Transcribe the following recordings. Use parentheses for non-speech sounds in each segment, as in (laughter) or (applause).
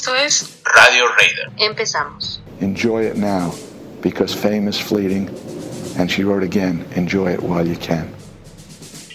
Esto es Radio Raider. Empezamos. Enjoy it now, because fame is fleeting. And she wrote again, enjoy it while you can.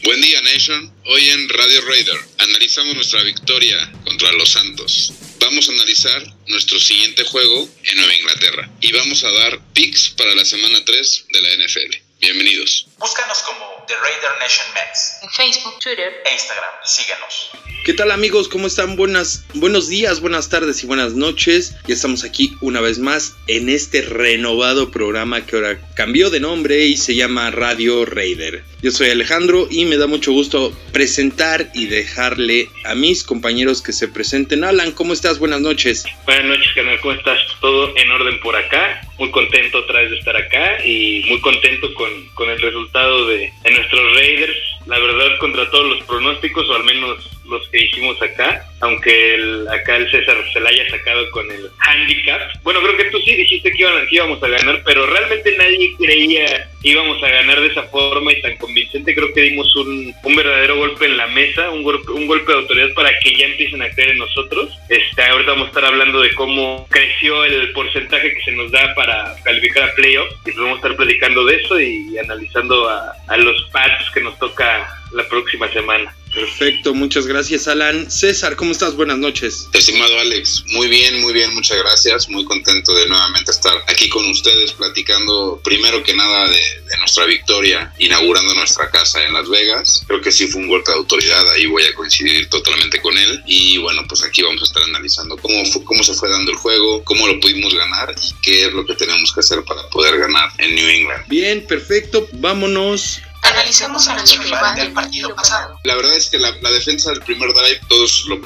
Buen día, Nation. Hoy en Radio Raider analizamos nuestra victoria contra los Santos. Vamos a analizar nuestro siguiente juego en Nueva Inglaterra y vamos a dar picks para la semana 3 de la NFL. Bienvenidos. Búscanos como The Raider Nation Mets En Facebook, Twitter. e Instagram y síguenos. ¿Qué tal amigos? ¿Cómo están? Buenas, buenos días, buenas tardes y buenas noches. Ya estamos aquí una vez más en este renovado programa que ahora cambió de nombre y se llama Radio Raider. Yo soy Alejandro y me da mucho gusto presentar y dejarle a mis compañeros que se presenten. Alan, ¿cómo estás? Buenas noches. Buenas noches, canal. ¿Cómo estás? Todo en orden por acá. Muy contento otra vez de estar acá y muy contento con, con el resultado de, de nuestros Raiders. La verdad, contra todos los pronósticos, o al menos los que hicimos acá, aunque el- acá el César se la haya sacado con el handicap. Bueno, creo que tú sí dijiste que, iban- que íbamos a ganar, pero realmente nadie creía que íbamos a ganar de esa forma y tan convincente. Creo que dimos un, verdadero golpe en la mesa, un golpe, un golpe de autoridad para que ya empiecen a creer en nosotros. Este, ahorita vamos a estar hablando de cómo creció el porcentaje que se nos da para calificar a playoffs y pues vamos a estar platicando de eso y analizando a, a los Pats que nos toca la próxima semana. Perfecto, muchas gracias Alan. César, ¿cómo estás? Buenas noches. Estimado Alex, muy bien, muy bien, muchas gracias. Muy contento de nuevamente estar aquí con ustedes platicando primero que nada de, de nuestra victoria, inaugurando nuestra casa en Las Vegas. Creo que sí fue un golpe de autoridad, ahí voy a coincidir totalmente con él. Y bueno, pues aquí vamos a estar analizando cómo, fue- cómo se fue dando el juego, cómo lo pudimos ganar y qué es lo que tenemos que hacer para poder ganar en New England. Bien, perfecto. Vámonos. Analicemos a nuestro rival del partido pasado. La verdad es que la, defensa del primer drive, todos lo-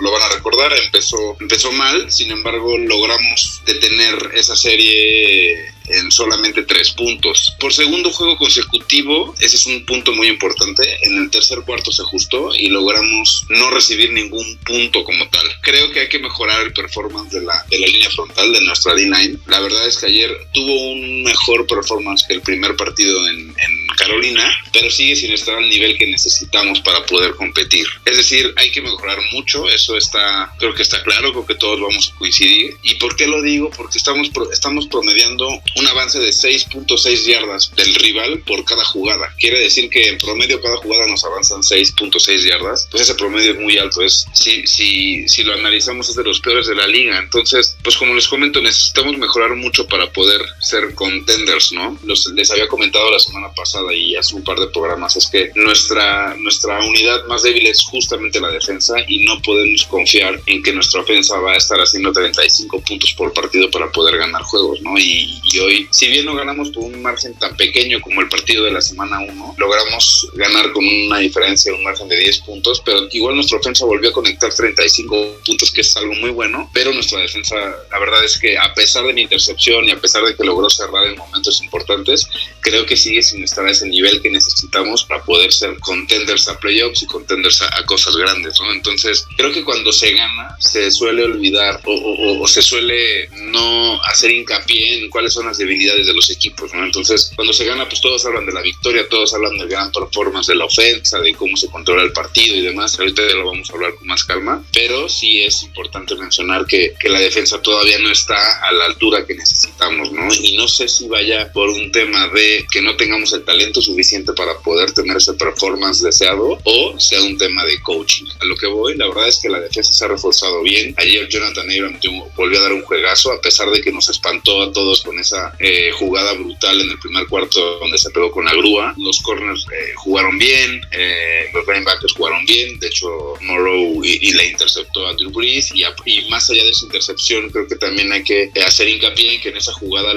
lo van a recordar, empezó, empezó mal, sin embargo logramos detener esa serie en solamente tres puntos. Por segundo juego consecutivo, ese es un punto muy importante, en el tercer cuarto se ajustó y logramos no recibir ningún punto como tal. Creo que hay que mejorar el performance de la, de la línea frontal de nuestra D9. La verdad es que ayer tuvo un mejor performance que el primer partido en, Carolina, pero sigue sin estar al nivel que necesitamos para poder competir. Es decir, hay que mejorar mucho, eso está, creo que está claro, creo que todos vamos a coincidir. ¿Y por qué lo digo? Porque estamos, estamos promediando un avance de 6.6 yardas del rival por cada jugada. Quiere decir que en promedio cada jugada nos avanzan 6.6 yardas. Pues ese promedio es muy alto. Es, si, si, si lo analizamos es de los peores de la liga. Entonces, pues como les comento, necesitamos mejorar mucho para poder ser contenders, ¿no? Los, les había comentado la semana pasada y hace un par de programas, es que nuestra, nuestra unidad más débil es justamente la defensa y no podemos confiar en que nuestra ofensa va a estar haciendo 35 puntos por partido para poder ganar juegos, ¿no? Y, y hoy, si bien no ganamos por un margen tan pequeño como el partido de la semana 1, logramos ganar con una diferencia, un margen de 10 puntos, pero igual nuestra ofensa volvió a conectar 35 puntos, que es algo muy bueno, pero nuestra defensa, la verdad es que a pesar de mi intercepción y a pesar de que logró cerrar en momentos importantes, creo que sigue sin estar a ese nivel que necesitamos para poder ser contenders a playoffs y contenders a, a cosas grandes, ¿no? Entonces, creo que cuando se gana, se suele olvidar o, o- o se suele no hacer hincapié en cuáles son las debilidades de los equipos, ¿no? Entonces, cuando se gana, pues todos hablan de la victoria, todos hablan del gran performance de la ofensa, de cómo se controla el partido y demás. Ahorita ya lo vamos a hablar con más calma, pero sí es importante mencionar que, que la defensa todavía no está a la altura que necesitamos, ¿no? Y no sé si vaya por un tema de que no tengamos el talento suficiente para poder tener ese performance deseado o sea un tema de coaching. A lo que voy, la verdad es que la defensa se ha reforzado bien. Ayer Jonathan Abram volvió a dar un juegazo a pesar de que nos espantó a todos con esa eh, jugada brutal en el primer cuarto donde se pegó con la grúa. Los corners eh, jugaron bien, eh, los linebackers jugaron bien. De hecho, Morrow y, y le interceptó a Drew Brees y, más allá de esa intercepción, creo que también hay que hacer hincapié en que en esa jugada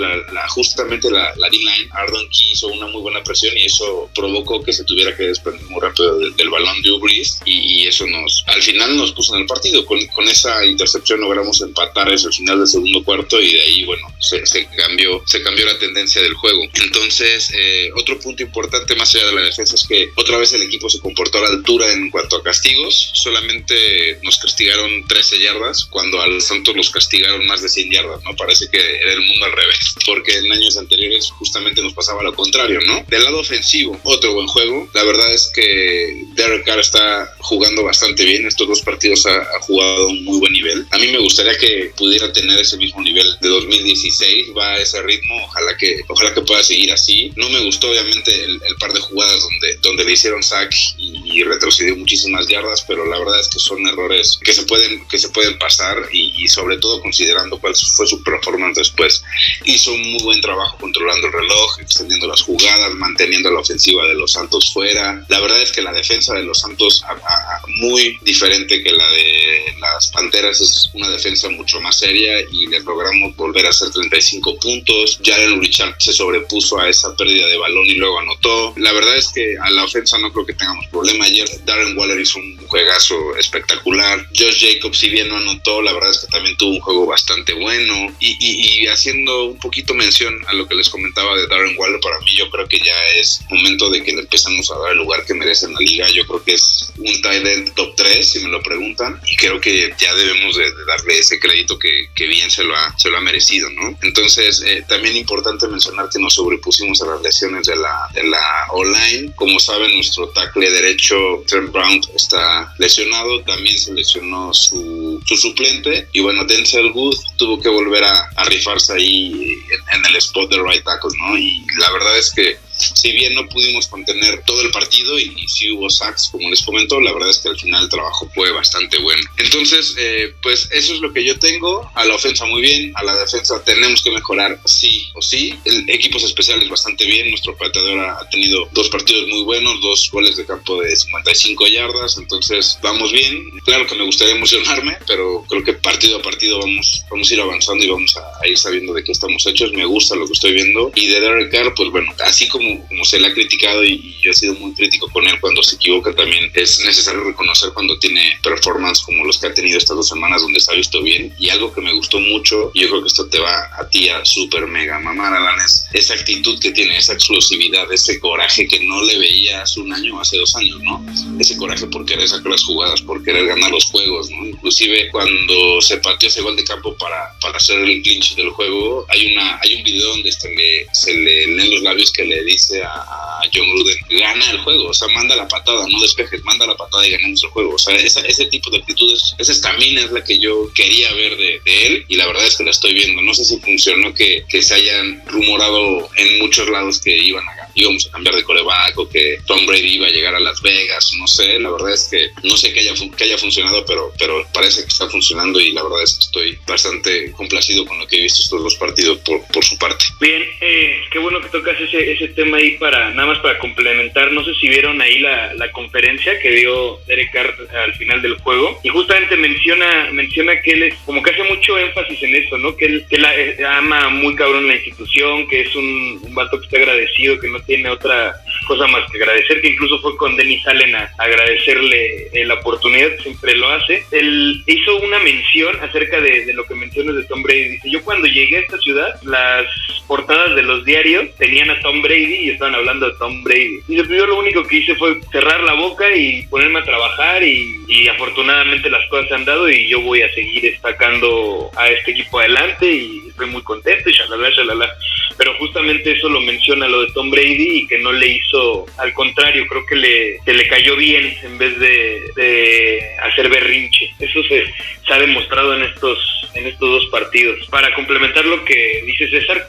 justamente la, D-line, Ardon Key hizo una muy buena presión y eso provocó que se tuviera que desprender muy rápido del, del balón de Ubris y, eso nos al final nos puso en el partido. Con, esa intercepción logramos empatar ese final del segundo cuarto y de ahí, bueno, se cambió se cambió la tendencia del juego. Entonces, eh, otro punto importante más allá de la defensa es que otra vez el equipo se comportó a la altura en cuanto a castigos. Solamente nos castigaron 13 yardas cuando a los Santos los castigaron más de 100 yardas, ¿no? Parece que era el mundo al revés, porque en años anteriores justamente nos pasaba lo contrario, ¿no? Del lado ofensivo, otro buen juego. La verdad es que Derek Carr está jugando bastante bien. Estos dos partidos ha, ha jugado a un muy buen nivel. A mí me gustaría que pudiera tener ese mismo nivel de 2016. Va a ese ritmo. Ojalá que, ojalá que pueda seguir así. No me gustó, obviamente, el, el par de jugadas donde, donde le hicieron sack y, y, retrocedió muchísimas yardas, pero la verdad es que son errores que se pueden, que se pueden pasar y, y sobre todo considerando cuál fue su performance después. Hizo un muy buen trabajo controlando el reloj, extendiendo las jugadas, manteniendo la ofensiva de los Santos fuera. La verdad es que la defensa de los Santos, a, a, muy diferente que la de las Panteras, es una defensa mucho más seria y les logramos volver a hacer 35 puntos. Jalen Richard se sobrepuso a esa pérdida de balón y luego anotó. La verdad es que a la ofensa no creo que tengamos problema. Ayer Darren Waller hizo un juegazo espectacular. Josh Jacobs, si bien no anotó, la verdad es que también tuvo un juego bastante bueno. Y, y, y haciendo un poquito mención a lo que les comentaba de Darren Waller, para mí yo creo que ya es momento de que le empezamos a dar el lugar que merece en la liga. Yo creo que es un tight end top 3, si me lo preguntan. Y creo que ya debemos de, de darle ese crédito que, que, bien se lo ha, se lo ha merecido, ¿no? Entonces, eh, también importante mencionar que nos sobrepusimos a las lesiones de la, de la online. Como saben, nuestro tackle derecho, Trent Brown, está lesionado. También se lesionó su, su suplente. Y bueno, Denzel Good tuvo que volver a, rifarse ahí en, en, el spot de right tackle, ¿no? Y la verdad es que si bien no pudimos contener todo el partido y, sí hubo sacks, como les comentó, la verdad es que al final el trabajo fue bastante bueno. Entonces, eh, pues eso es lo que yo tengo. A la ofensa muy bien, a la defensa tenemos que mejorar sí o sí. El, equipos especiales bastante bien. Nuestro pateador ha, ha tenido dos partidos muy buenos, dos goles de campo de 55 yardas, entonces vamos bien. Claro que me gustaría emocionarme, pero creo que partido a partido vamos, vamos a ir avanzando y vamos a, a ir sabiendo de qué estamos hechos. Me gusta lo que estoy viendo. Y de Derek Carr, pues bueno, así como como, se le ha criticado y, yo he sido muy crítico con él cuando se equivoca también, es necesario reconocer cuando tiene performance como los que ha tenido estas dos semanas donde se ha visto bien. Y algo que me gustó mucho, y yo creo que esto te va a ti a super mega mamar, Alan, es esa actitud que tiene, esa explosividad, ese coraje que no le veía hace un año, hace dos años, ¿no? Ese coraje por querer sacar las jugadas, por querer ganar los juegos, ¿no? Inclusive cuando se partió ese gol de campo para, para hacer el clinch del juego, hay, una, hay un video donde se le, se le leen los labios que le dice a, a, John Gruden, gana el juego, o sea, manda la patada, no despejes, manda la patada y ganamos el juego. O sea, esa, ese tipo de actitudes, esa estamina es la que yo quería ver de, de, él y la verdad es que la estoy viendo. No sé si funcionó que, que se hayan rumorado en muchos lados que iban a íbamos a cambiar de coreback o que Tom Brady iba a llegar a Las Vegas, no sé, la verdad es que no sé que haya, que haya funcionado, pero, pero parece que está funcionando y la verdad es que estoy bastante complacido con lo que he visto estos dos partidos por, por su parte. Bien, eh, qué bueno que tocas ese, ese tema ahí para, nada más para complementar, no sé si vieron ahí la, la conferencia que dio Derek Carr al final del juego y justamente menciona, menciona que él es, como que hace mucho énfasis en eso, ¿no? Que él, que él ama muy cabrón la institución, que es un, un vato que está agradecido, que no tiene otra cosa más que agradecer, que incluso fue con Denis Allen a agradecerle eh, la oportunidad, siempre lo hace. Él hizo una mención acerca de, de, lo que mencionas de Tom Brady. Dice, yo cuando llegué a esta ciudad, las portadas de los diarios tenían a Tom Brady y estaban hablando de Tom Brady. Y yo lo único que hice fue cerrar la boca y ponerme a trabajar y, afortunadamente las cosas se han dado y yo voy a seguir destacando a este equipo adelante y estoy muy contento y shalala, shalala. Pero justamente eso lo menciona lo de Tom Brady y que no le hizo, al contrario, creo que le, le cayó bien en vez de, de hacer berrinche. Eso se, se, ha demostrado en estos, en estos dos partidos. Para complementar lo que dice César,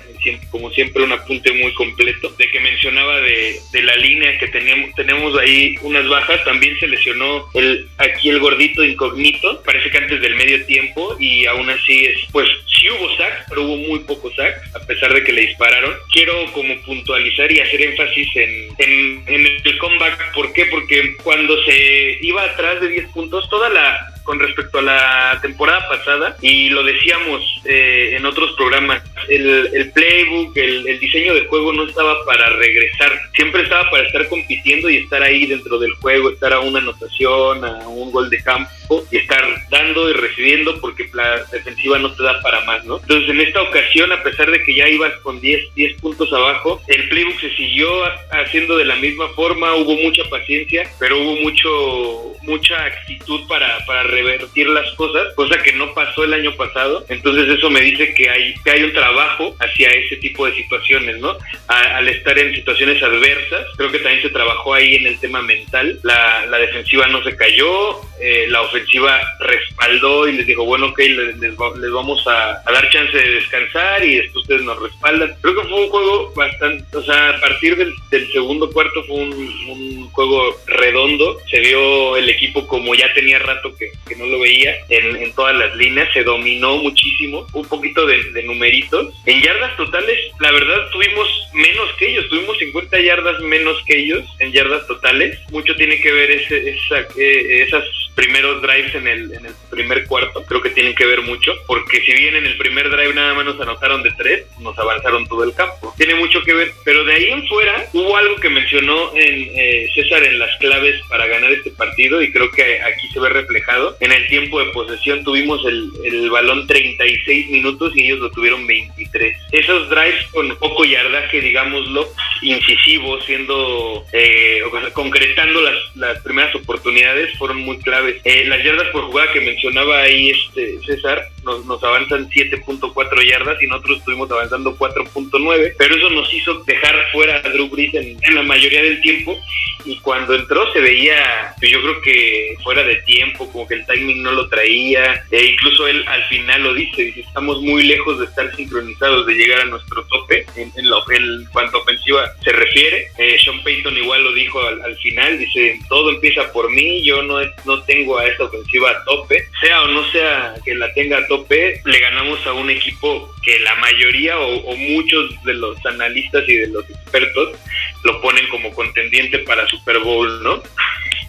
como siempre un apunte muy completo, de que mencionaba de, de la línea que teníamos, tenemos ahí unas bajas, también se lesionó el, aquí el gordito incógnito, parece que antes del medio tiempo y aún así es, pues sí hubo sack, pero hubo muy poco sack, a pesar de que le dispararon. Quiero como puntualizar y hacer énfasis en, en, en el comeback. ¿Por qué? Porque cuando se iba atrás de 10 puntos, toda la con respecto a la temporada pasada y lo decíamos eh, en otros programas el, playbook, el, diseño del juego no estaba para regresar, siempre estaba para estar compitiendo y estar ahí dentro del juego, estar a una anotación, a un gol de campo y estar dando y recibiendo porque la defensiva no te da para más, ¿no? Entonces en esta ocasión, a pesar de que ya ibas con 10, 10 puntos abajo, el playbook se siguió haciendo de la misma forma, hubo mucha paciencia, pero hubo mucho mucha actitud para, para revertir las cosas, cosa que no pasó el año pasado. Entonces eso me dice que hay, que hay un trabajo hacia ese tipo de situaciones, ¿no? al estar en situaciones adversas, creo que también se trabajó ahí en el tema mental. La, la defensiva no se cayó, eh, la ofensiva respaldó y les dijo, bueno, ok, les, les, vamos a, dar chance de descansar y después ustedes nos respaldan. Creo que fue un juego bastante, o sea, a partir del, del segundo cuarto fue un, un, juego redondo, se vio el equipo como ya tenía rato que, que no lo veía en, en, todas las líneas, se dominó muchísimo, un poquito de, de numeritos. En yardas totales, la verdad, tuvimos menos que ellos, tuvimos 50 yardas menos que ellos en yardas totales. Mucho tiene que ver ese, esa, eh, esas primeros drives en el, en el primer cuarto, creo que tienen que ver mucho, porque si bien en el primer drive nada más nos anotaron de tres, nos avanzaron todo el campo. Tiene mucho que ver, pero de ahí en fuera hubo algo que mencionó en eh, César en las claves para ganar este partido y creo que aquí se ve reflejado. En el tiempo de posesión tuvimos el, balón 36 minutos y ellos lo tuvieron 23. Esos drives con poco yardaje, digámoslo, incisivo, siendo, eh, concretando las, las primeras oportunidades, fueron muy claves. Eh, las yardas por jugada que mencionaba ahí este César, nos, nos avanzan 7.4 yardas y nosotros estuvimos avanzando 4.9, pero eso nos hizo dejar fuera a Drew Brees en, en, la mayoría del tiempo y cuando entró se veía, yo creo que fuera de tiempo, como que el timing no lo traía, e incluso él al final lo dice, dice, estamos muy lejos de estar sincronizados, de llegar a nuestro tope en, en, lo, en cuanto a ofensiva se refiere. Eh, Sean Payton igual lo dijo al, al, final, dice, todo empieza por mí, yo no, no tengo a esta ofensiva a tope, sea o no sea que la tenga tope, le ganamos a un equipo que la mayoría o, muchos de los analistas y de los expertos lo ponen como contendiente para Super Bowl, ¿no?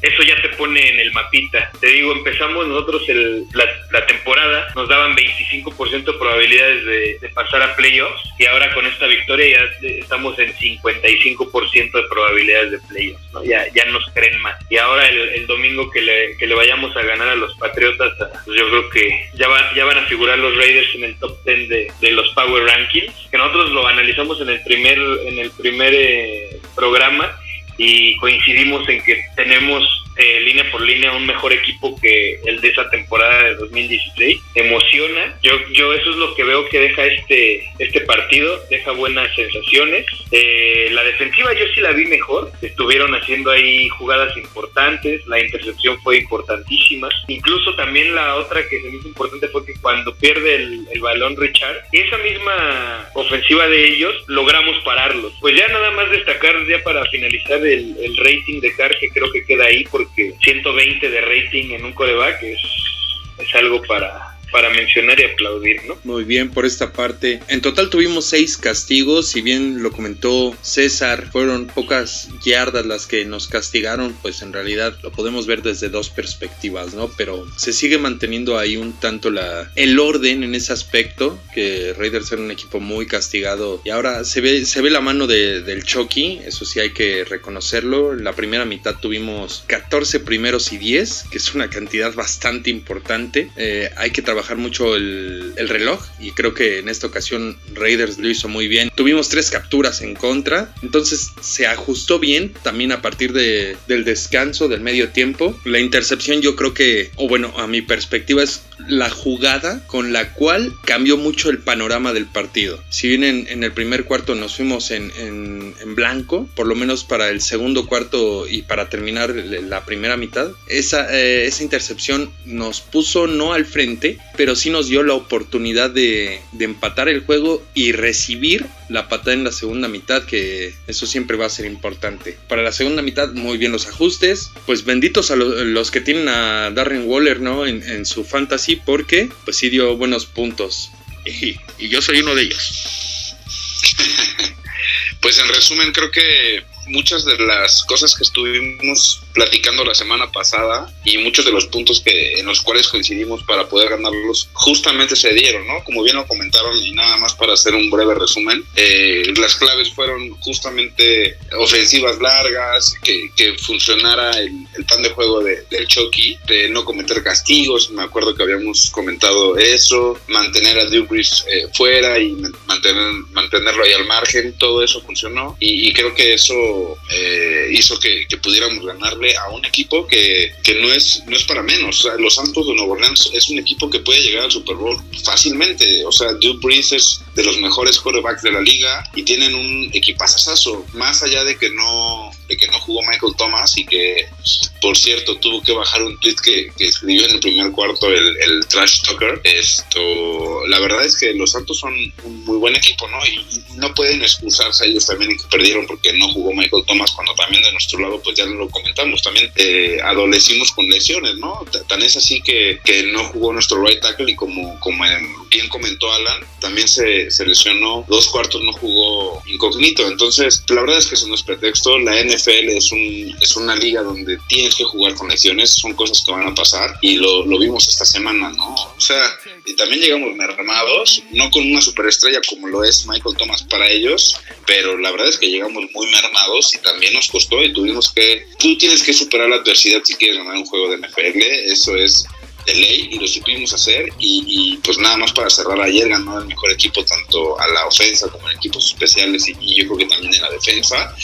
Eso ya te pone en el mapita. Te digo, empezamos nosotros el, la, la, temporada, nos daban 25% de probabilidades de, pasar a playoffs y ahora con esta victoria ya estamos en 55% de probabilidades de playoffs, ¿no? Ya, ya nos creen más. Y ahora el, el domingo que le, que le, vayamos a ganar a los Patriotas, pues yo creo que ya, va, ya van a figurar los Raiders en el top 10 de, de los Power Rankings, que nosotros lo analizamos en el primer, en el primer eh, programa y coincidimos en que tenemos eh, línea por línea un mejor equipo que el de esa temporada de 2016. Emociona. Yo, yo eso es lo que veo que deja este, este partido, deja buenas sensaciones. Eh, la defensiva yo sí la vi mejor. Estuvieron haciendo ahí jugadas importantes. La intercepción fue importantísima. Incluso también la otra que se me hizo importante fue que cuando pierde el, balón Richard, esa misma ofensiva de ellos logramos pararlos. Pues ya nada más destacar ya para finalizar el, el rating de Carr que creo que queda ahí porque 120 de rating en un coreback es, es algo para, para mencionar y aplaudir, ¿no? Muy bien por esta parte. En total tuvimos seis castigos, si bien lo comentó César, fueron pocas yardas las que nos castigaron, pues en realidad lo podemos ver desde dos perspectivas, ¿no? Pero se sigue manteniendo ahí un tanto la el orden en ese aspecto, que Raiders era un equipo muy castigado y ahora se ve se ve la mano de, del Chucky, eso sí hay que reconocerlo. En la primera mitad tuvimos 14 primeros y 10, que es una cantidad bastante importante. Eh, hay que trabajar mucho el, el, reloj y creo que en esta ocasión Raiders lo hizo muy bien. Tuvimos tres capturas en contra, entonces se ajustó bien también a partir de, del descanso del medio tiempo. La intercepción yo creo que, o bueno, a mi perspectiva es la jugada con la cual cambió mucho el panorama del partido. Si bien en, el primer cuarto nos fuimos en, en, en, blanco, por lo menos para el segundo cuarto y para terminar la primera mitad, esa, eh, esa intercepción nos puso no al frente, pero sí nos dio la oportunidad de, de, empatar el juego y recibir la patada en la segunda mitad, que eso siempre va a ser importante. Para la segunda mitad, muy bien los ajustes. Pues benditos a los, los que tienen a Darren Waller, ¿no? En, en, su fantasy, porque pues sí dio buenos puntos. Y, y yo soy uno de ellos. (laughs) pues en resumen, creo que muchas de las cosas que estuvimos platicando la semana pasada y muchos de los puntos que en los cuales coincidimos para poder ganarlos justamente se dieron, ¿no? Como bien lo comentaron y nada más para hacer un breve resumen, eh, las claves fueron justamente ofensivas largas, que, que funcionara el, el, plan de juego de, del Chucky, de no cometer castigos, me acuerdo que habíamos comentado eso, mantener a Drew Brees eh, fuera y mantener, mantenerlo ahí al margen, todo eso funcionó y, y creo que eso eh, hizo que, que, pudiéramos ganarle a un equipo que, que, no, es, no es para menos. O sea, los Santos de Nueva Orleans es un equipo que puede llegar al Super Bowl fácilmente. O sea, Drew Brees es de los mejores quarterbacks de la liga y tienen un equipazazazo, más allá de que no de jugó Michael Thomas y que, por cierto, tuvo que bajar un tweet que, escribió en el primer cuarto el, Trash Talker. Esto, la verdad es que los Santos son un muy buen equipo, ¿no? Y, y no pueden excusarse ellos también que perdieron porque no jugó Michael Thomas cuando también de nuestro lado, pues ya lo comentamos, también eh, adolecimos con lesiones, ¿no? Tan es así que, que no jugó nuestro right tackle y como, como bien comentó Alan, también se, se lesionó, dos cuartos no jugó incógnito. Entonces, la verdad es que eso no es pretexto. La NFL es, un, es una liga donde tienes que jugar con lesiones, son cosas que van a pasar y lo, lo vimos esta semana, ¿no? O sea, y también llegamos mermados, no con una superestrella como lo es Michael Thomas para ellos, pero la verdad es que llegamos muy mermados y también nos costó y tuvimos que, tú tienes que superar la adversidad si quieres ganar un juego de NFL, eso es de ley y lo supimos hacer y, y, pues nada más para cerrar ayer ganó el mejor equipo tanto a la ofensa como en equipos especiales y, y yo creo que también en la defensa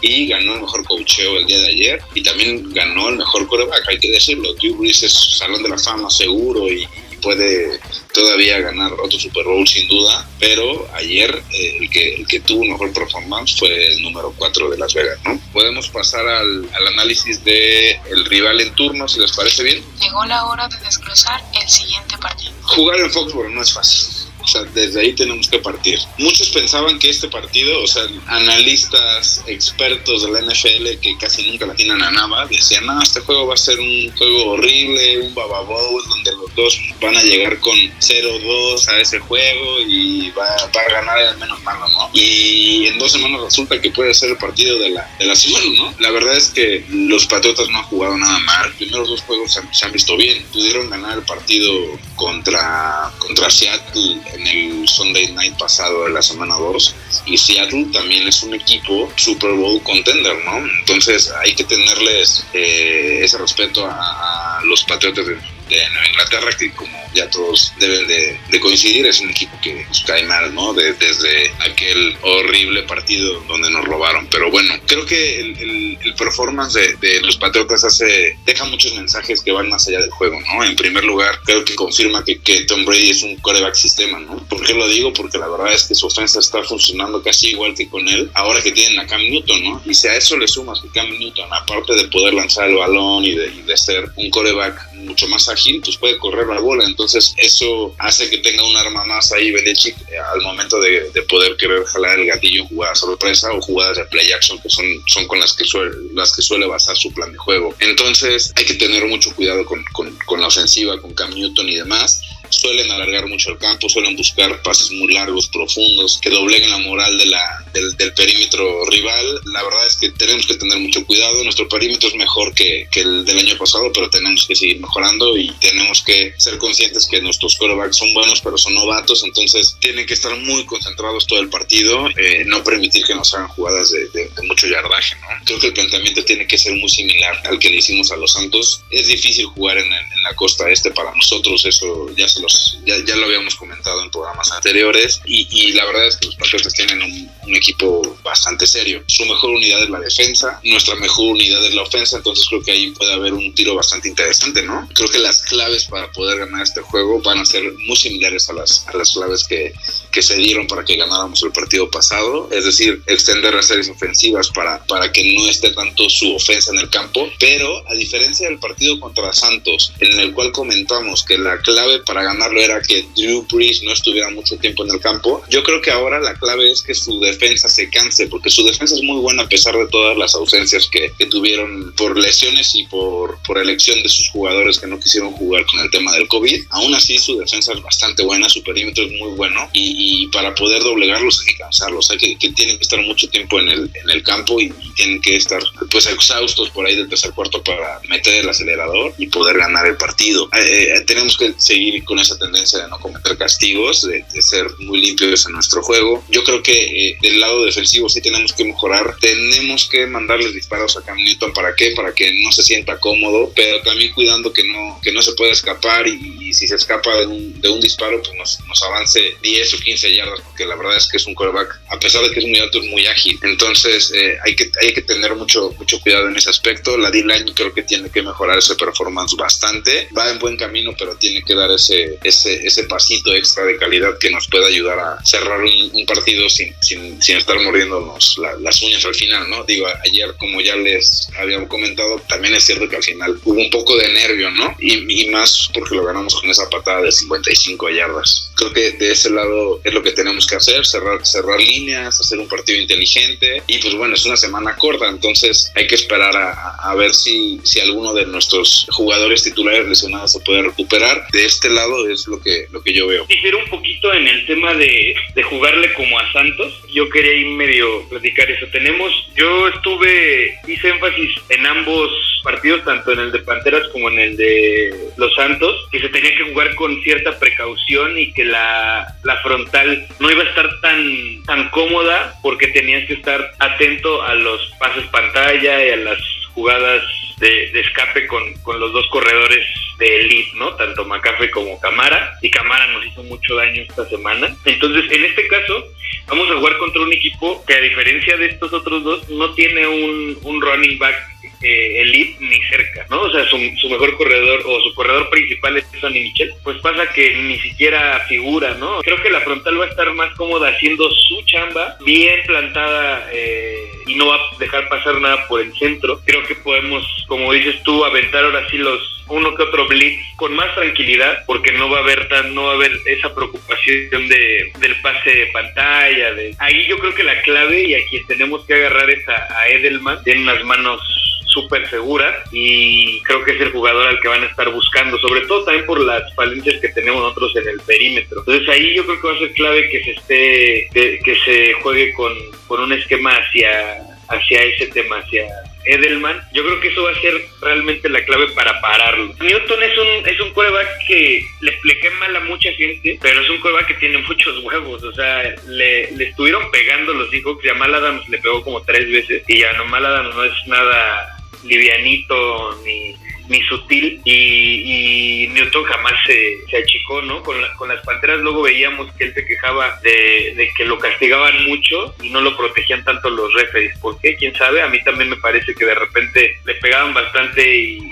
y ganó el mejor coacheo el día de ayer y también ganó el mejor coreback, hay que decirlo, Drew Brees es salón de la fama seguro y, y puede todavía ganar otro Super Bowl sin duda, pero ayer eh, el, que, el que tuvo mejor performance fue el número 4 de Las Vegas, ¿no? Podemos pasar al, al análisis de el rival en turno, si les parece bien. Llegó la hora de desglosar el siguiente partido. Jugar en Foxborough no es fácil. O sea, desde ahí tenemos que partir. Muchos pensaban que este partido, o sea, analistas, expertos de la NFL que casi nunca la tienen a nada, decían, no, este juego va a ser un juego horrible, un bababowl, donde los dos van a llegar con 0-2 a ese juego y va, va, a ganar el menos malo, ¿no? Y en dos semanas resulta que puede ser el partido de la, de la semana, ¿no? La verdad es que los Patriotas no han jugado nada mal. Los primeros dos juegos se han, se han visto bien. Pudieron ganar el partido contra, contra Seattle en el Sunday Night pasado de la semana 2 y Seattle también es un equipo Super Bowl contender, ¿no? Entonces hay que tenerles eh, ese respeto a, a los Patriotas de, de Nueva Inglaterra, que como ya todos deben de, de coincidir, es un equipo que pues, cae mal, ¿no? De, desde aquel horrible partido donde nos robaron. Pero bueno, creo que el, el, el performance de, de, los Patriotas hace, deja muchos mensajes que van más allá del juego, ¿no? En primer lugar, creo que confirma que, que Tom Brady es un coreback sistema, ¿no? ¿Por qué lo digo? Porque la verdad es que su ofensa está funcionando casi igual que con él, ahora que tienen a Cam Newton, ¿no? Y si a eso le sumas que Cam Newton, aparte de poder lanzar el balón y de, y de ser un coreback mucho más ágil, pues puede correr la bola. Entonces, eso hace que tenga un arma más ahí Belichick eh, al momento de, de, poder querer jalar el gatillo en jugadas sorpresa o jugadas de play action, que son, son con las que, suele, las que suele basar su plan de juego. Entonces, hay que tener mucho cuidado con, con la ofensiva, con Cam Newton y demás suelen alargar mucho el campo, suelen buscar pases muy largos, profundos, que dobleguen la moral de la, del, del, perímetro rival. La verdad es que tenemos que tener mucho cuidado. Nuestro perímetro es mejor que, que el del año pasado, pero tenemos que seguir mejorando y tenemos que ser conscientes que nuestros quarterbacks son buenos, pero son novatos, entonces tienen que estar muy concentrados todo el partido, eh, no permitir que nos hagan jugadas de, de, de, mucho yardaje. ¿no? Creo que el planteamiento tiene que ser muy similar al que le hicimos a los Santos. Es difícil jugar en, en la costa este para nosotros, eso ya se los, ya, ya, lo habíamos comentado en programas anteriores y, y la verdad es que los Patriotas tienen un, un, equipo bastante serio. Su mejor unidad es la defensa, nuestra mejor unidad es la ofensa, entonces creo que ahí puede haber un tiro bastante interesante, ¿no? Creo que las claves para poder ganar este juego van a ser muy similares a las, a las claves que, que se dieron para que ganáramos el partido pasado, es decir, extender las series ofensivas para, para que no esté tanto su ofensa en el campo, pero a diferencia del partido contra Santos, en el cual comentamos que la clave para ganarlo era que Drew Brees no estuviera mucho tiempo en el campo. Yo creo que ahora la clave es que su defensa se canse, porque su defensa es muy buena a pesar de todas las ausencias que, que tuvieron por lesiones y por, por elección de sus jugadores que no quisieron jugar con el tema del COVID. Aún así, su defensa es bastante buena, su perímetro es muy bueno y, y para poder doblegarlos hay que cansarlos, hay que, que, tienen que estar mucho tiempo en el, en el campo y, y, tienen que estar pues exhaustos por ahí del tercer cuarto para meter el acelerador y poder ganar el partido. Eh, eh, tenemos que seguir con esa tendencia de no cometer castigos, de, de ser muy limpios en nuestro juego. Yo creo que eh, del lado defensivo sí tenemos que mejorar, tenemos que mandarles disparos a Cam Newton, ¿para qué? Para que no se sienta cómodo, pero también cuidando que no, que no se pueda escapar y, y si se escapa de un, de un disparo, pues nos, nos, avance 10 o 15 yardas, porque la verdad es que es un quarterback, a pesar de que es muy alto, es muy ágil. Entonces eh, hay, que, hay que tener mucho, mucho cuidado en ese aspecto. La D-Line creo que tiene que mejorar ese performance bastante. Va en buen camino, pero tiene que dar ese, ese, ese pasito extra de calidad que nos pueda ayudar a cerrar un, un partido sin, sin, sin, estar mordiéndonos la, las uñas al final, ¿no? Digo, ayer, como ya les habíamos comentado, también es cierto que al final hubo un poco de nervio, ¿no? Y, y más porque lo ganamos con esa patada de 55 yardas. Creo que de ese lado es lo que tenemos que hacer, cerrar, cerrar líneas, hacer un partido inteligente y pues bueno, es una semana corta, entonces hay que esperar a, a ver si, si alguno de nuestros jugadores titulares lesionados se puede recuperar. De este lado es lo que, lo que yo veo. Difiere un poquito en el tema de, de jugarle como a Santos. Yo quería ir medio platicar eso. Tenemos, yo estuve, hice énfasis en ambos partidos, tanto en el de Panteras como en el de Los Santos, que se tenía que jugar con cierta precaución y que la, la frontal no iba a estar tan, tan cómoda porque tenías que estar atento a los pases pantalla y a las jugadas de, de, escape con, con, los dos corredores de elite, ¿no? Tanto McCaffrey como Camara. Y Camara nos hizo mucho daño esta semana. Entonces, en este caso, vamos a jugar contra un equipo que a diferencia de estos otros dos, no tiene un, un running back eh, elite ni cerca, ¿no? O sea, su, su, mejor corredor o su corredor principal es Sonny Michel. Pues pasa que ni siquiera figura, ¿no? Creo que la frontal va a estar más cómoda haciendo su chamba, bien plantada eh, y no va a dejar pasar nada por el centro. Creo que podemos, como dices tú, aventar ahora sí los uno que otro blitz con más tranquilidad porque no va a haber tan no va a haber esa preocupación de del pase de pantalla de ahí yo creo que la clave y a quien tenemos que agarrar es a, a Edelman tiene unas manos súper segura y creo que es el jugador al que van a estar buscando, sobre todo también por las falencias que tenemos nosotros en el perímetro. Entonces ahí yo creo que va a ser clave que se esté, que, se juegue con, con un esquema hacia, hacia ese tema, hacia Edelman, yo creo que eso va a ser realmente la clave para pararlo. Newton es un es un coreback que le expliqué mal a mucha gente, pero es un coreback que tiene muchos huevos, o sea, le, le estuvieron pegando los Seahawks y a Mal Adams le pegó como tres veces y ya no Mal Adams no es nada livianito ni ni sutil y, y Newton jamás se, se achicó, ¿no? Con, la, con, las Panteras luego veíamos que él se quejaba de, de, que lo castigaban mucho y no lo protegían tanto los referees. ¿Por qué? ¿Quién sabe? A mí también me parece que de repente le pegaban bastante y,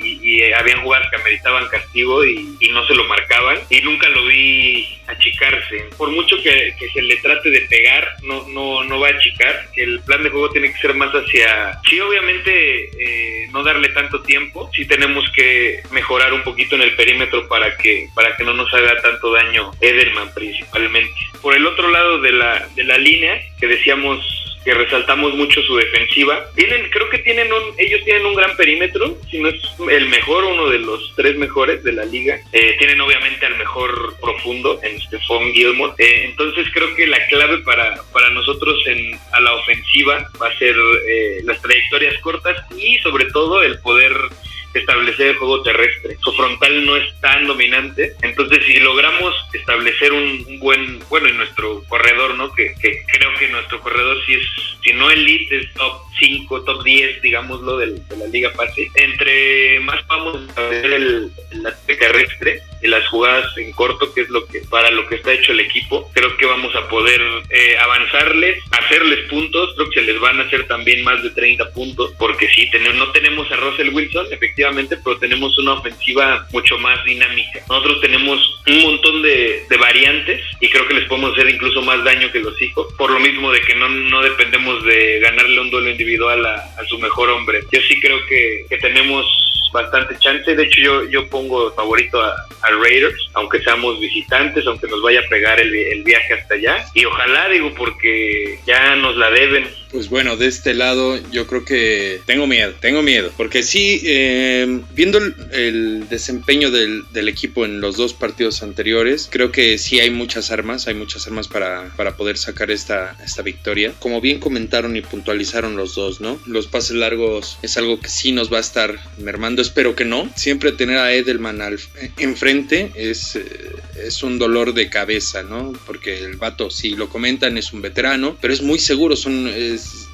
habían jugadas que ameritaban castigo y, no se lo marcaban y nunca lo vi achicarse. Por mucho que, que, se le trate de pegar, no, no, no va a achicar. El plan de juego tiene que ser más hacia... Sí, obviamente eh, no darle tanto tiempo. Sí tenemos que mejorar un poquito en el perímetro para que para que no nos haga tanto daño Edelman principalmente. Por el otro lado de la de la línea que decíamos que resaltamos mucho su defensiva. Tienen, creo que tienen un, ellos tienen un gran perímetro, si no es el mejor, uno de los tres mejores de la liga. Eh, tienen obviamente al mejor profundo en Stephon Gilmore. Eh, entonces creo que la clave para, para nosotros en, a la ofensiva va a ser eh, las trayectorias cortas y sobre todo el poder establecer el juego terrestre. Su frontal no es tan dominante, entonces si logramos establecer un, un buen, bueno, en nuestro corredor, ¿no? Que, que, creo que nuestro corredor si es, si no elite, es top 5, top 10, digámoslo, del, de la liga pase. Entre más vamos a establecer el, terrestre y las jugadas en corto, que es lo que para lo que está hecho el equipo, creo que vamos a poder eh, avanzarles, hacerles puntos, creo que se les van a hacer también más de 30 puntos, porque sí, tenemos, no tenemos a Russell Wilson, efectivamente, pero tenemos una ofensiva mucho más dinámica. Nosotros tenemos un montón de, de variantes y creo que les podemos hacer incluso más daño que los hijos, por lo mismo de que no, no dependemos de ganarle un duelo individual a, a su mejor hombre. Yo sí creo que, que tenemos bastante chance. De hecho, yo, yo pongo favorito a, Raiders, aunque seamos visitantes, aunque nos vaya a pegar el, el viaje hasta allá. Y ojalá, digo, porque ya nos la deben. Pues bueno, de este lado yo creo que tengo miedo, tengo miedo, porque sí, eh, viendo el, desempeño del, equipo en los dos partidos anteriores, creo que sí hay muchas armas, hay muchas armas para, para poder sacar esta, esta victoria. Como bien comentaron y puntualizaron los dos, ¿no? Los pases largos es algo que sí nos va a estar mermando, espero que no. Siempre tener a Edelman al, enfrente es, eh, es un dolor de cabeza, ¿no? Porque el vato, si lo comentan, es un veterano, pero es muy seguro, son...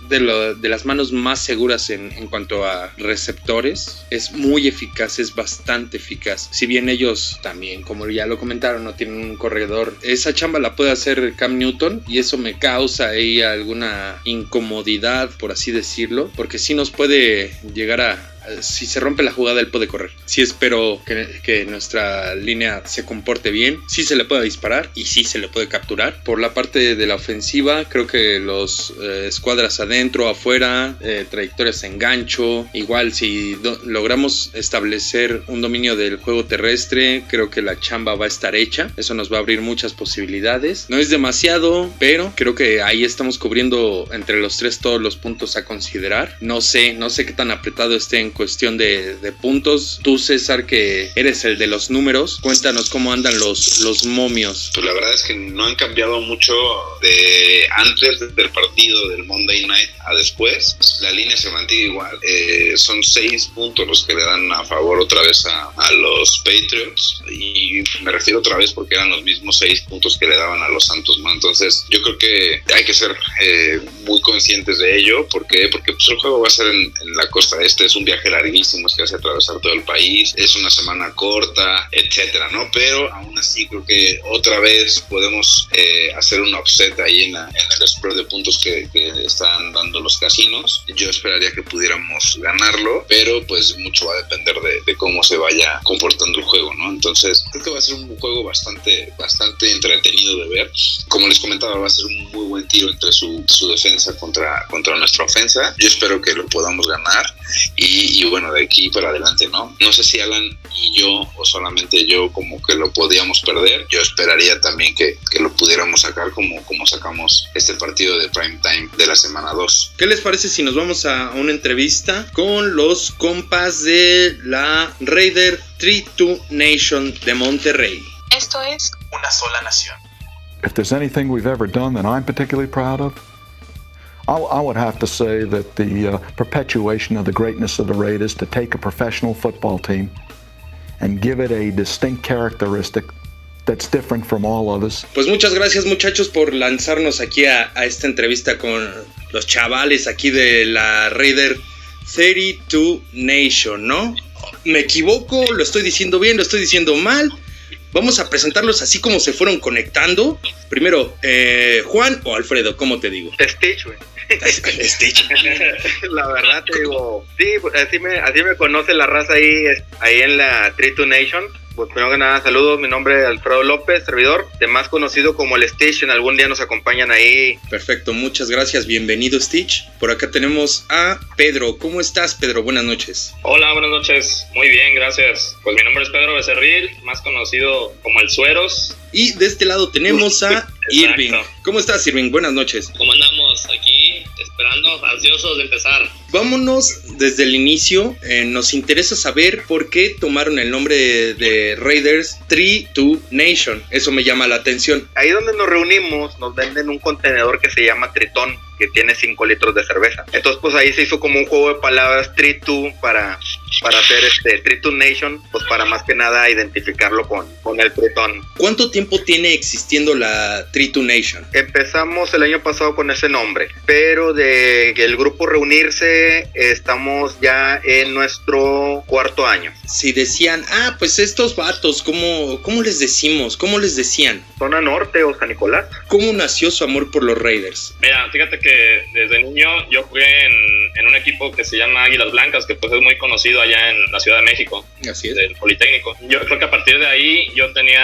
de, lo, de, las manos más seguras en, en, cuanto a receptores. Es muy eficaz, es bastante eficaz. Si bien ellos también, como ya lo comentaron, no tienen un corredor, esa chamba la puede hacer Cam Newton y eso me causa ahí alguna incomodidad, por así decirlo, porque sí nos puede llegar a, si se rompe la jugada, él puede correr. Sí espero que, que, nuestra línea se comporte bien. Sí se le puede disparar y sí se le puede capturar. Por la parte de la ofensiva, creo que los eh, escuadras adentro, afuera, eh, trayectorias en gancho. Igual, si logramos establecer un dominio del juego terrestre, creo que la chamba va a estar hecha. Eso nos va a abrir muchas posibilidades. No es demasiado, pero creo que ahí estamos cubriendo entre los tres todos los puntos a considerar. No sé, no sé qué tan apretado esté en cuestión de, de, puntos. Tú, César, que eres el de los números, cuéntanos cómo andan los, los momios. Pues la verdad es que no han cambiado mucho de antes del partido del Monday Night a después. La línea se mantiene igual. Eh, son seis puntos los que le dan a favor otra vez a, a, los Patriots. Y me refiero otra vez porque eran los mismos seis puntos que le daban a los Santos. ¿no? Entonces, yo creo que hay que ser eh, muy conscientes de ello. ¿Por qué? Porque pues, el juego va a ser en, en la costa este. Es un viaje larguísimo, es que hace atravesar todo el país, es una semana corta, etcétera, ¿no? Pero aún así creo que otra vez podemos eh, hacer un offset ahí en, la, en, el spread de puntos que, que, están dando los casinos. Yo esperaría que pudiéramos ganarlo, pero pues mucho va a depender de, de, cómo se vaya comportando el juego, ¿no? Entonces creo que va a ser un juego bastante, bastante entretenido de ver. Como les comentaba, va a ser un muy buen tiro entre su, su defensa contra, contra nuestra ofensa. Yo espero que lo podamos ganar y, y bueno, de aquí para adelante, ¿no? No sé si Alan y yo o solamente yo como que lo podíamos perder. Yo esperaría también que, que lo pudiéramos sacar como, como sacamos este partido de prime time de la semana 2. ¿Qué les parece si nos vamos a una entrevista con los compas de la Raider 3-2 Nation de Monterrey? Esto es Una sola nación. If there's anything we've ever done that I'm particularly proud of, I would have to say that the uh, perpetuation of the greatness of the Raiders to take a professional football team and give it a distinct characteristic that's different from all others. Pues muchas gracias muchachos por lanzarnos aquí a, a esta entrevista con los chavales aquí de la Raider 32 Nation, ¿no? Me equivoco, lo estoy diciendo bien, lo estoy diciendo mal. Vamos a presentarlos así como se fueron conectando. Primero, eh, Juan o Alfredo, ¿cómo te digo? Stitch, güey. (laughs) Stitch. la verdad te digo, sí, así me, así me conoce la raza ahí, ahí en la Tritu Nation. Pues primero que nada, saludos, mi nombre es Alfredo López, servidor, de más conocido como el Stitch, algún día nos acompañan ahí. Perfecto, muchas gracias, bienvenido Stitch. Por acá tenemos a Pedro, ¿cómo estás Pedro? Buenas noches. Hola, buenas noches, muy bien, gracias. Pues mi nombre es Pedro Becerril, más conocido como el Sueros. Y de este lado tenemos a (laughs) Irving. ¿Cómo estás Irving? Buenas noches. ¿Cómo andamos? Aquí esperando, ansiosos de empezar. Vámonos desde el inicio. Eh, nos interesa saber por qué tomaron el nombre de, de Raiders 3-2 Nation. Eso me llama la atención. Ahí donde nos reunimos nos venden un contenedor que se llama Tritón que tiene 5 litros de cerveza. Entonces, pues ahí se hizo como un juego de palabras 3-2 para, para hacer este 3-2 Nation, pues para más que nada identificarlo con, con el Tritón. ¿Cuánto tiempo tiene existiendo la 3-2 Nation? Empezamos el año pasado con ese nombre, pero de el grupo reunirse estamos ya en nuestro cuarto año. Si decían, ah, pues estos vatos, ¿cómo, cómo les decimos? ¿Cómo les decían? Zona Norte o San Nicolás. ¿Cómo nació su amor por los Raiders? Mira, fíjate que desde niño yo jugué en, en, un equipo que se llama Águilas Blancas, que pues es muy conocido allá en la Ciudad de México. Así es. Del Politécnico. Yo creo que a partir de ahí yo tenía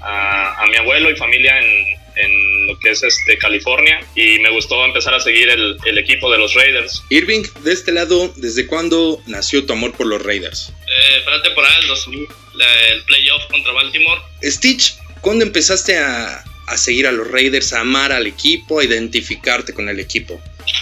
a, a mi abuelo y familia en, en que es este California y me gustó empezar a seguir el, el equipo de los Raiders. Irving, de este lado, ¿desde cuándo nació tu amor por los Raiders? Eh, para la temporada del 2000, la- el playoff contra Baltimore. Stitch, ¿cuándo empezaste a, a seguir a los Raiders, a amar al equipo, a identificarte con el equipo?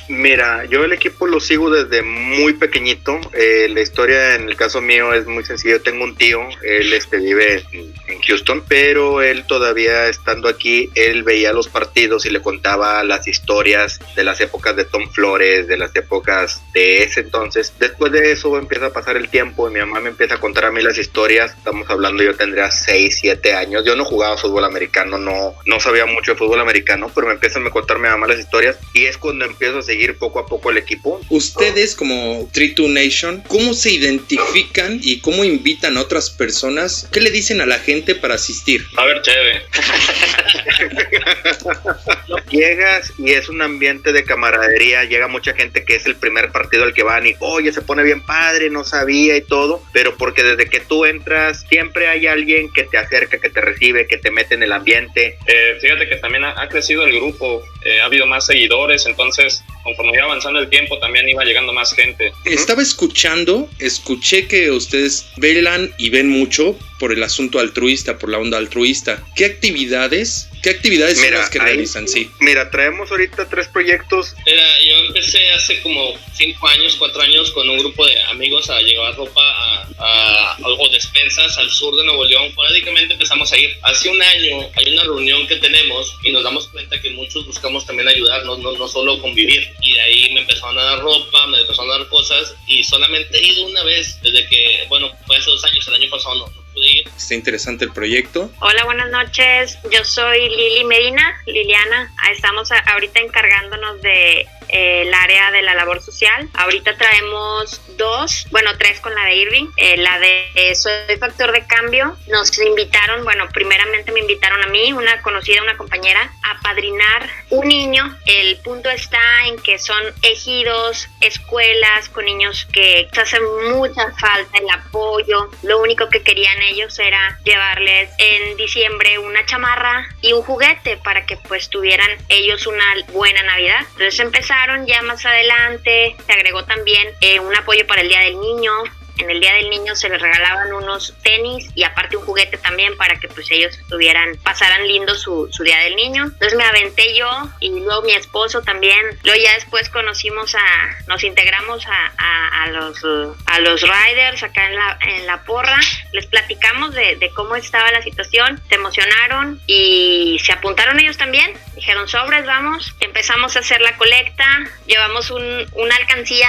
Mira, yo el equipo lo sigo desde muy pequeñito. Eh, la historia en el caso mío es muy sencilla. Tengo un tío, él este, vive en, en Houston, pero él todavía estando aquí, él veía los partidos y le contaba las historias de las épocas de Tom Flores, de las épocas de ese entonces. Después de eso empieza a pasar el tiempo y mi mamá me empieza a contar a mí las historias. Estamos hablando, yo tendría 6, 7 años. Yo no jugaba fútbol americano, no, no sabía mucho de fútbol americano, pero me empiezan a contar mi mamá las historias y es cuando empiezo a seguir poco a poco el equipo. Ustedes como Tree Two Nation, ¿cómo se identifican y cómo invitan a otras personas? ¿Qué le dicen a la gente para asistir? A ver, chévere. (laughs) Llegas y es un ambiente de camaradería, llega mucha gente que es el primer partido al que van y, oye, se pone bien padre, no sabía y todo, pero porque desde que tú entras siempre hay alguien que te acerca, que te recibe, que te mete en el ambiente. Eh, fíjate que también ha, ha crecido el grupo, eh, ha habido más seguidores, entonces conforme iba avanzando el tiempo también iba llegando más gente. Estaba escuchando, escuché que ustedes velan y ven mucho por el asunto altruista, por la onda altruista. ¿Qué actividades, qué actividades son Mira, las que ahí- realizan? Sí. Mira, traemos ahorita tres proyectos. Era, yo empecé hace como 5 años, 4 años con un grupo de amigos a llevar ropa a, a- o despensas al sur de Nuevo León. Prácticamente empezamos a ir. Hace un año hay una reunión que tenemos y nos damos cuenta que muchos buscamos también ayudarnos, no, no solo convivir. Y de ahí me empezaron a dar ropa, me empezaron a dar cosas y solamente he ido una vez desde que, bueno, fue hace dos años, el año pasado no, Está interesante el proyecto. Hola, buenas noches. Yo soy Lili Medina, Liliana. Estamos a- ahorita encargándonos de el área de la labor social. Ahorita traemos dos, bueno, tres con la de Irving. Eh, la de eh, Soy Factor de Cambio. Nos invitaron, bueno, primeramente me invitaron a mí, una conocida, una compañera, a padrinar un niño. El punto está en que son ejidos, escuelas con niños que hacen mucha falta el apoyo. Lo único que querían ellos era llevarles en diciembre una chamarra y un juguete para que pues tuvieran ellos una buena Navidad. Entonces ya más adelante, se agregó también eh, un apoyo para el Día del Niño. En el Día del Niño se les regalaban unos tenis y aparte un juguete también para que pues ellos estuvieran, pasaran lindo su, su Día del Niño. Entonces me aventé yo y luego mi esposo también. Luego ya después conocimos a, nos integramos a, a- a los, a los riders acá en la, en la porra. Les platicamos de, de cómo estaba la situación, se emocionaron y se apuntaron ellos también. Dijeron sobres, vamos. Empezamos a hacer la colecta, llevamos un, una alcancía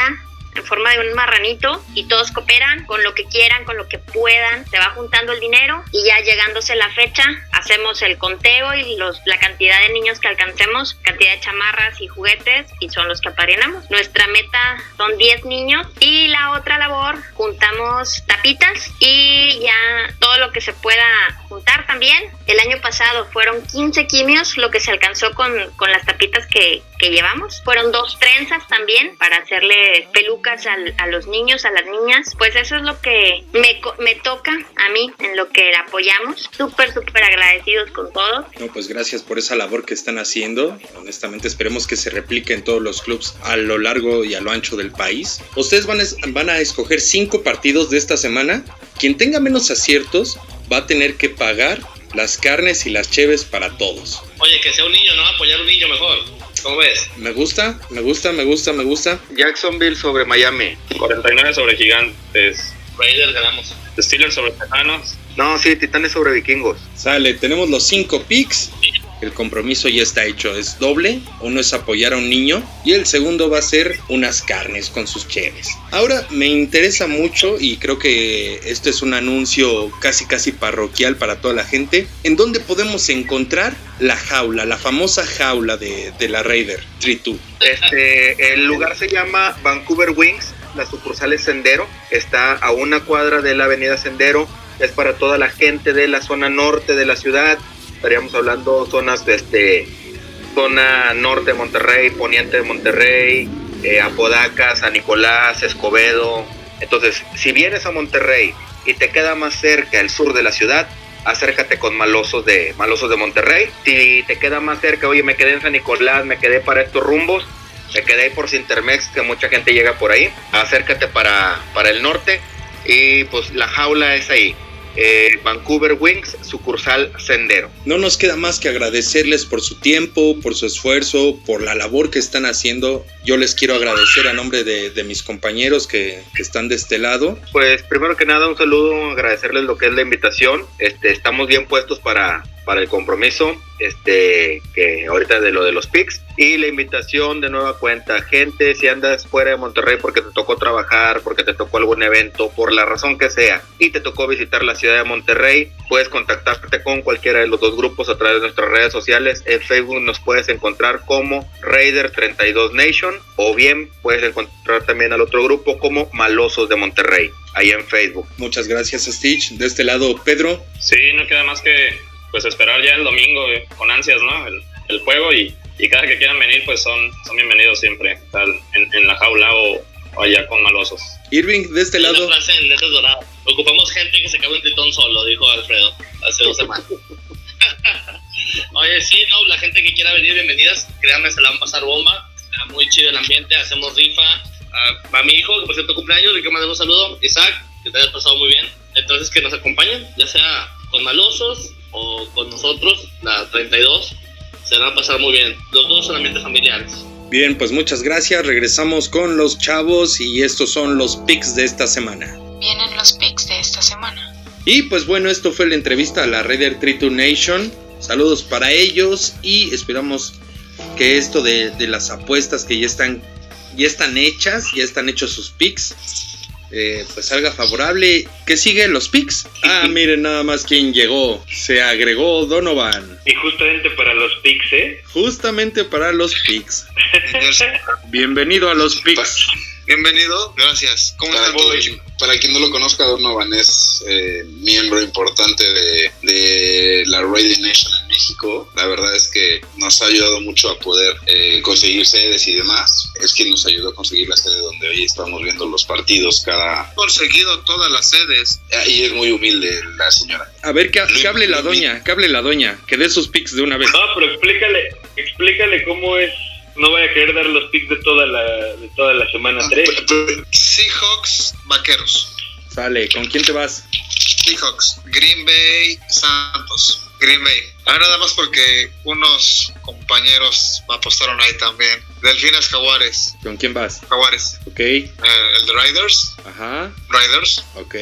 en forma de un marranito y todos cooperan con lo que quieran, con lo que puedan, se va juntando el dinero y ya llegándose la fecha hacemos el conteo y los, la cantidad de niños que alcancemos, cantidad de chamarras y juguetes y son los que apadrinamos. Nuestra meta son 10 niños y la otra labor juntamos tapitas y ya todo lo que se pueda juntar también. El año pasado fueron 15 quimios lo que se alcanzó con, con las tapitas que, que llevamos. Fueron dos trenzas también para hacerle al- a los niños, a las niñas. Pues eso es lo que me, me toca a mí, en lo que apoyamos. Súper, súper agradecidos con todos. No, pues gracias por esa labor que están haciendo. Honestamente, esperemos que se replique en todos los clubs a lo largo y a lo ancho del país. Ustedes van a, es- van a escoger cinco partidos de esta semana. Quien tenga menos aciertos va a tener que pagar las carnes y las cheves para todos. Oye, que sea un niño, ¿no? Apoyar a un niño mejor. ¿Cómo ves? Me gusta, me gusta, me gusta, me gusta. Jacksonville sobre Miami. 49 sobre Gigantes, Raiders ganamos. Steelers sobre Tejanos, No, sí, Titanes sobre Vikingos. Sale, tenemos los cinco picks. El compromiso ya está hecho, es doble. Uno es apoyar a un niño y el segundo va a ser unas carnes con sus cheves. Ahora me interesa mucho y creo que esto es un anuncio casi casi parroquial para toda la gente. ¿En dónde podemos encontrar la jaula, la famosa jaula de, la Raider 3-2? Este, el lugar se llama Vancouver Wings, la sucursal es Sendero, está a una cuadra de la avenida Sendero, es para toda la gente de la zona norte de la ciudad, estaríamos hablando zonas de este, zona norte de Monterrey, poniente de Monterrey, eh, Apodaca, San Nicolás, Escobedo, entonces si vienes a Monterrey y te queda más cerca el sur de la ciudad, acércate con Malosos de Malosos de Monterrey. Si te queda más cerca, oye, me quedé en San Nicolás, me quedé para estos rumbos, me quedé ahí por Cintermex, que mucha gente llega por ahí. Acércate para, para el norte y pues la jaula es ahí. Eh, Vancouver Wings, sucursal Sendero. No nos queda más que agradecerles por su tiempo, por su esfuerzo, por la labor que están haciendo. Yo les quiero agradecer a nombre de, de mis compañeros que, que, están de este lado. Pues primero que nada un saludo, agradecerles lo que es la invitación. Este, estamos bien puestos para, para el compromiso, este, que ahorita de lo de los PICs. Y la invitación de nueva cuenta, gente, si andas fuera de Monterrey porque te tocó trabajar, porque te tocó algún evento, por la razón que sea, y te tocó visitar la ciudad de Monterrey, puedes contactarte con cualquiera de los dos grupos a través de nuestras redes sociales. En Facebook nos puedes encontrar como Raider 32 Nation, o bien puedes encontrar también al otro grupo como Malosos de Monterrey, ahí en Facebook. Muchas gracias, Stitch. De este lado, Pedro. Sí, no queda más que pues esperar ya el domingo eh, con ansias, ¿no? El, el juego y, y, cada que quieran venir, pues son, son bienvenidos siempre, tal, en, en, la jaula o, o, allá con malosos. Irving, de este lado. Frase en letras doradas. Ocupamos gente que se cabe un tritón solo, dijo Alfredo hace dos semanas. (laughs) Oye, sí, no, la gente que quiera venir, bienvenidas. Créanme, se la van a pasar bomba. Está muy chido el ambiente, hacemos rifa. Uh, a mi hijo, que por cierto cumpleaños, le quiero mandar un saludo. Isaac, que te hayas pasado muy bien. Entonces, que nos acompañen, ya sea con malosos o con nosotros, la 32, se van a pasar muy bien. Los dos son ambientes familiares. Bien, pues muchas gracias. Regresamos con los chavos y estos son los picks de esta semana. Vienen los picks de esta semana. Y pues bueno, esto fue la entrevista a la Raider 32 Nation. Saludos para ellos y esperamos que esto de, de, las apuestas que ya están, ya están hechas, ya están hechos sus picks, eh, pues salga favorable. ¿Qué sigue? Los picks. Ah, miren nada más quién llegó. Se agregó Donovan. Y justamente para los picks, ¿eh? Justamente para los picks. Bienvenido a los picks. Bienvenido, gracias. ¿Cómo para, están para quien no lo conozca, Donovan es eh, miembro importante de, de la Radio Nation en México. La verdad es que nos ha ayudado mucho a poder eh, conseguir sedes y demás. Es quien nos ayudó a conseguir la sede donde hoy estamos viendo los partidos cada... Conseguido todas las sedes. Y es muy humilde la señora. A ver, que, que hable la doña, que hable la doña, que dé sus pics de una vez. No, pero explícale, explícale cómo es no voy a querer dar los picks de toda la, de toda la semana Ah, 3. Seahawks, Vaqueros. Sale, ¿con quién te vas? Seahawks, Green Bay, Santos. Green Bay. Ah, nada más porque unos compañeros apostaron ahí también. Delfines Jaguares. ¿Con quién vas? Jaguares. Ok. Eh, el de Riders. Ajá. Riders. Ok.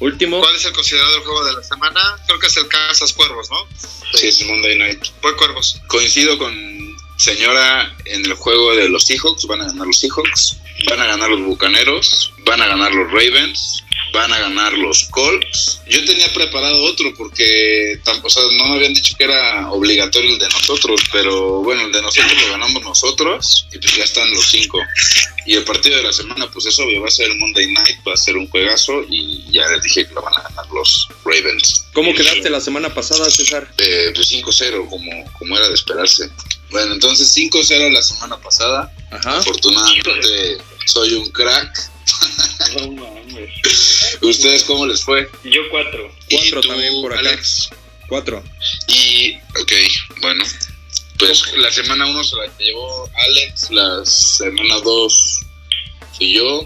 Último. ¿Cuál es el considerado el juego de la semana? Creo que es el Casas Cuervos, ¿no? Sí, es Monday Night. Fue Cuervos. Coincido con señora en el juego de los Seahawks. Van a ganar los Seahawks. Van a ganar los Bucaneros. Van a ganar los Ravens. Van a ganar los Colts. Yo tenía preparado otro porque o sea, no me habían dicho que era obligatorio el de nosotros, pero bueno, el de nosotros lo ganamos nosotros y pues ya están los cinco. Y el partido de la semana, pues es obvio, va a ser el Monday Night, va a ser un juegazo y ya les dije que lo van a ganar los Ravens. ¿Cómo quedaste la semana pasada, César? Eh, pues 5-0, como, como era de esperarse. Bueno, entonces 5-0 la semana pasada. Ajá. Afortunadamente soy un crack. No mames. ¿Ustedes cómo les fue? Yo cuatro. Cuatro tú, también por acá. Alex? Cuatro. Y, ok, bueno. Pues la semana 1 se la llevó Alex, la semana 2 fui yo.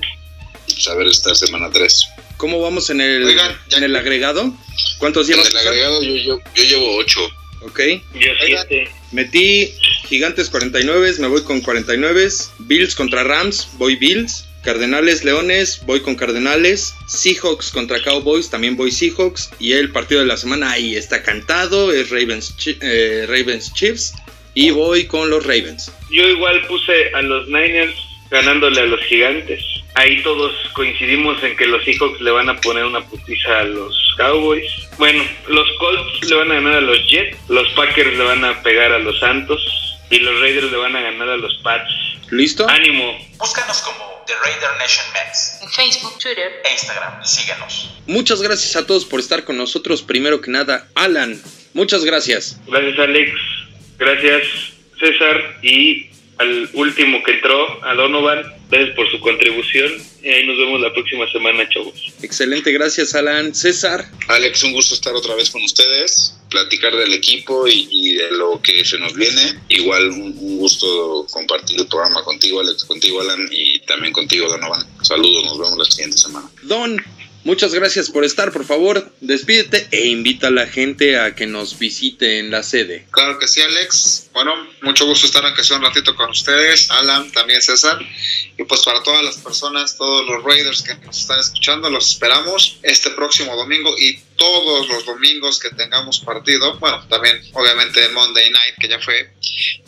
Y pues a ver esta semana 3. ¿Cómo vamos en el, Oigan, en el agregado? ¿Cuántos En llevas? el César? agregado yo, yo, yo llevo 8. Ok. Yo siete. Metí Gigantes 49, me voy con 49. Bills contra Rams, voy Bills. Cardenales Leones, voy con Cardenales. Seahawks contra Cowboys, también voy Seahawks. Y el partido de la semana ahí está cantado, es Ravens, eh, Ravens Chiefs. Y voy con los Ravens. Yo igual puse a los Niners ganándole a los gigantes. Ahí todos coincidimos en que los Seahawks le van a poner una putiza a los Cowboys. Bueno, los Colts le van a ganar a los Jets, los Packers le van a pegar a los Santos y los Raiders le van a ganar a los Pats. ¿Listo? Ánimo. Búscanos como The Raider Nation Mex En Facebook, Twitter, e Instagram y síguenos. Muchas gracias a todos por estar con nosotros. Primero que nada, Alan, muchas gracias. Gracias Alex, gracias César y al último que entró, a Donovan. Gracias por su contribución y ahí nos vemos la próxima semana, chavos. Excelente, gracias Alan. César. Alex, un gusto estar otra vez con ustedes, platicar del equipo y, y de lo que se nos viene. Igual un, un, gusto compartir el programa contigo, Alex, contigo, Alan, y también contigo, Donovan. Saludos, nos vemos la siguiente semana. Don, Muchas gracias por estar, por favor, despídete e invita a la gente a que nos visite en la sede. Claro que sí, Alex. Bueno, mucho gusto estar sea un ratito con ustedes, Alan, también César. Y pues para todas las personas, todos los Raiders que nos están escuchando, los esperamos este próximo domingo y todos los domingos que tengamos partido. Bueno, también obviamente Monday Night que ya fue,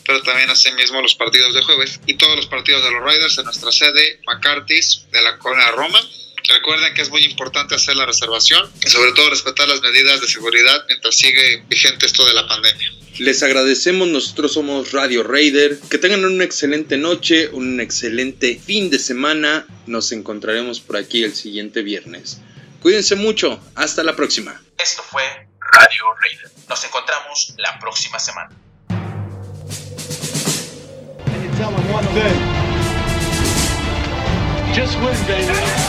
pero también así mismo los partidos de jueves y todos los partidos de los Raiders en nuestra sede McCarthy's de la Colonia Roma. Recuerden que es muy importante hacer la reservación y sobre todo respetar las medidas de seguridad mientras sigue vigente esto de la pandemia. Les agradecemos, nosotros somos Radio Raider. Que tengan una excelente noche, un excelente fin de semana. Nos encontraremos por aquí el siguiente viernes. Cuídense mucho, hasta la próxima. Esto fue Radio Raider. Nos encontramos la próxima semana. Just win, baby.